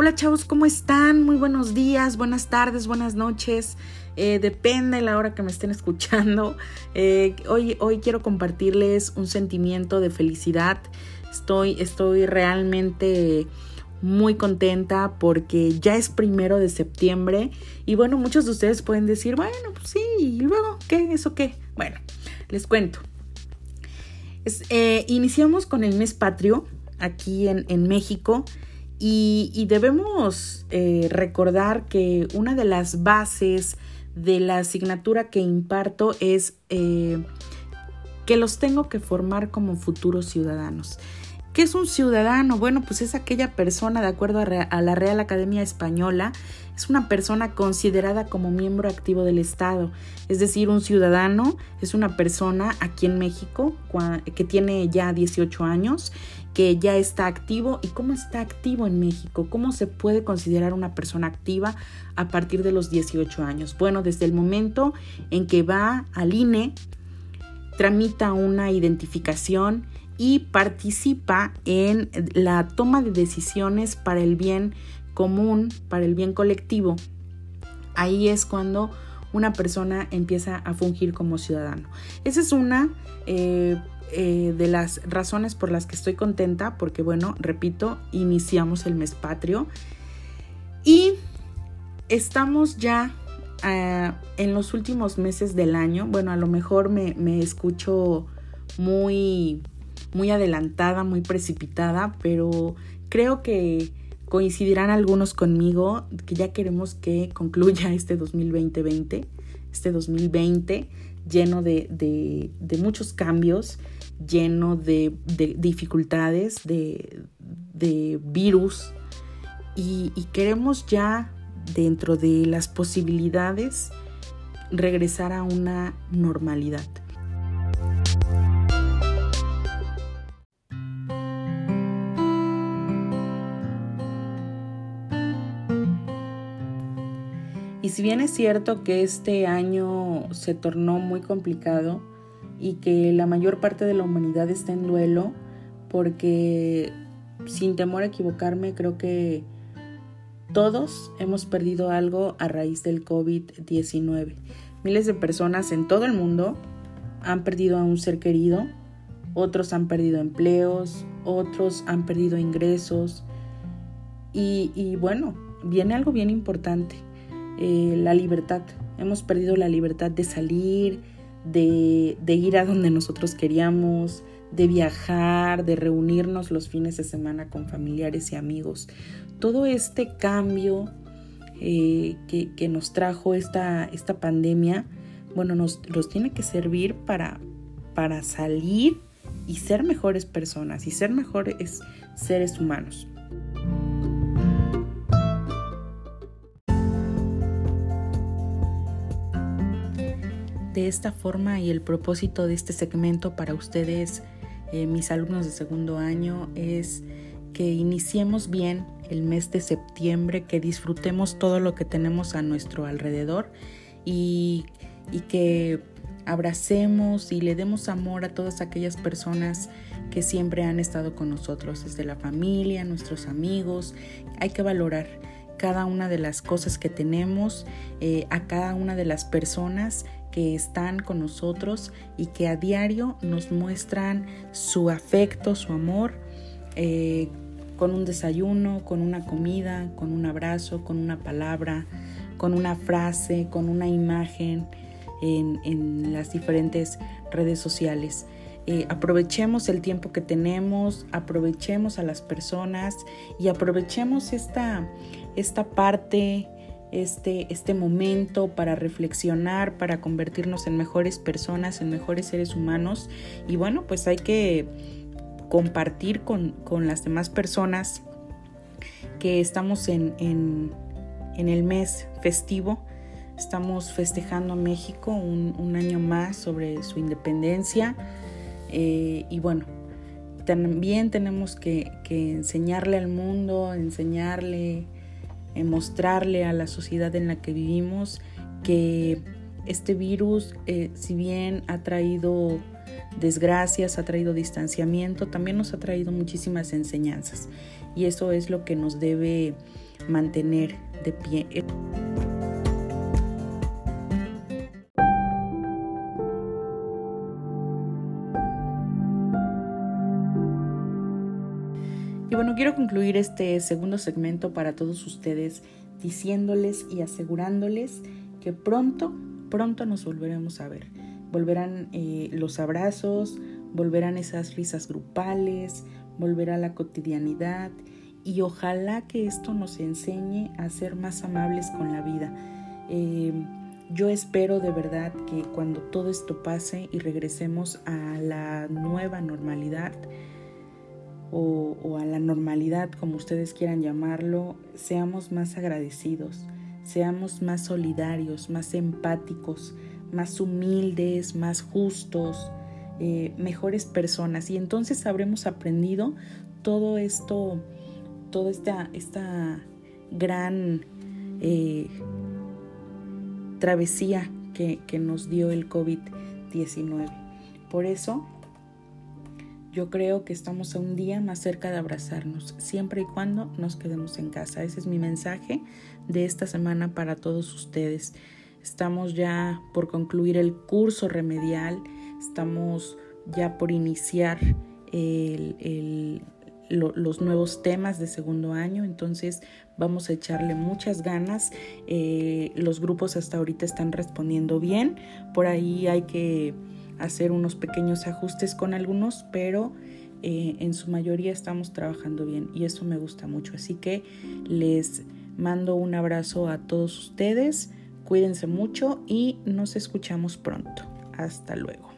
Hola chavos, ¿cómo están? Muy buenos días, buenas tardes, buenas noches. Eh, depende la hora que me estén escuchando. Eh, hoy, hoy quiero compartirles un sentimiento de felicidad. Estoy, estoy realmente muy contenta porque ya es primero de septiembre y bueno, muchos de ustedes pueden decir, bueno, pues sí, y luego, ¿qué? ¿Eso qué? Bueno, les cuento. Eh, iniciamos con el mes patrio aquí en México y, debemos eh, recordar que una de las bases de la asignatura que imparto es eh, que los tengo que formar como futuros ciudadanos. ¿Qué es un ciudadano? Bueno, pues es aquella persona, de acuerdo a, la Real Academia Española, es una persona considerada como miembro activo del Estado. Es decir, un ciudadano es una persona aquí en México que tiene ya 18 años que ya está activo y cómo está activo en México, cómo se puede considerar una persona activa a partir de los 18 años. Bueno, desde el momento en que va al INE, tramita una identificación y participa en la toma de decisiones para el bien común, para el bien colectivo. Ahí es cuando una persona empieza a fungir como ciudadano. Esa es una eh, eh, de las razones por las que estoy contenta, porque bueno, repito, iniciamos el mes patrio y estamos ya eh, en los últimos meses del año. Bueno, a lo mejor me, me escucho muy, muy adelantada, muy precipitada, pero creo que coincidirán algunos conmigo que ya queremos que concluya este 2020, este 2020 lleno de, de muchos cambios lleno de, dificultades, de, virus, y queremos ya dentro de las posibilidades regresar a una normalidad. Y si bien es cierto que este año se tornó muy complicado, y que la mayor parte de la humanidad está en duelo porque sin temor a equivocarme creo que todos hemos perdido algo a raíz del COVID-19. Miles de personas en todo el mundo han perdido a un ser querido, otros han perdido empleos, otros han perdido ingresos y, bueno, viene algo bien importante, eh, la libertad. Hemos perdido la libertad de salir, de, ir a donde nosotros queríamos, de viajar, de reunirnos los fines de semana con familiares y amigos. Todo este cambio eh, que, nos trajo esta, esta pandemia, bueno, nos, tiene que servir para, para salir y ser mejores personas y ser mejores seres humanos. De esta forma y el propósito de este segmento para ustedes, eh, mis alumnos de segundo año, es que iniciemos bien el mes de septiembre, que disfrutemos todo lo que tenemos a nuestro alrededor y, y que abracemos y le demos amor a todas aquellas personas que siempre han estado con nosotros, desde la familia, nuestros amigos. Hay que valorar cada una de las cosas que tenemos, eh, a cada una de las personas están con nosotros y que a diario nos muestran su afecto, su amor, eh, con un desayuno, con una comida, con un abrazo, con una palabra, con una frase, con una imagen en, las diferentes redes sociales. Eh, aprovechemos el tiempo que tenemos, aprovechemos a las personas y aprovechemos esta, esta parte este, este momento para reflexionar, para convertirnos en mejores personas, en mejores seres humanos. Y bueno, pues hay que compartir con, las demás personas que estamos en, el mes festivo. Estamos festejando a México un, año más sobre su independencia. Eh, y bueno, también tenemos que enseñarle al mundo, enseñarle mostrarle a la sociedad en la que vivimos que este virus, eh, si bien ha traído desgracias, ha traído distanciamiento, también nos ha traído muchísimas enseñanzas y eso es lo que nos debe mantener de pie. Y bueno, quiero concluir este segundo segmento para todos ustedes diciéndoles y asegurándoles que pronto, pronto nos volveremos a ver. Volverán eh, los abrazos, volverán esas risas grupales, volverá la cotidianidad y ojalá que esto nos enseñe a ser más amables con la vida. Eh, yo espero de verdad que cuando todo esto pase y regresemos a la nueva normalidad, o, a la normalidad, como ustedes quieran llamarlo, seamos más agradecidos, seamos más solidarios, más empáticos, más humildes, más justos, eh, mejores personas. Y entonces habremos aprendido todo esto, toda esta, esta gran eh, travesía que, que nos dio el COVID-19. Por eso yo creo que estamos a un día más cerca de abrazarnos, siempre y cuando nos quedemos en casa. Ese es mi mensaje de esta semana para todos ustedes. Estamos ya por concluir el curso remedial, estamos ya por iniciar los nuevos temas de segundo año, entonces vamos a echarle muchas ganas. Eh, los grupos hasta ahorita están respondiendo bien, por ahí hay que hacer unos pequeños ajustes con algunos, pero eh, en su mayoría estamos trabajando bien y eso me gusta mucho. Así que les mando un abrazo a todos ustedes, cuídense mucho y nos escuchamos pronto. Hasta luego.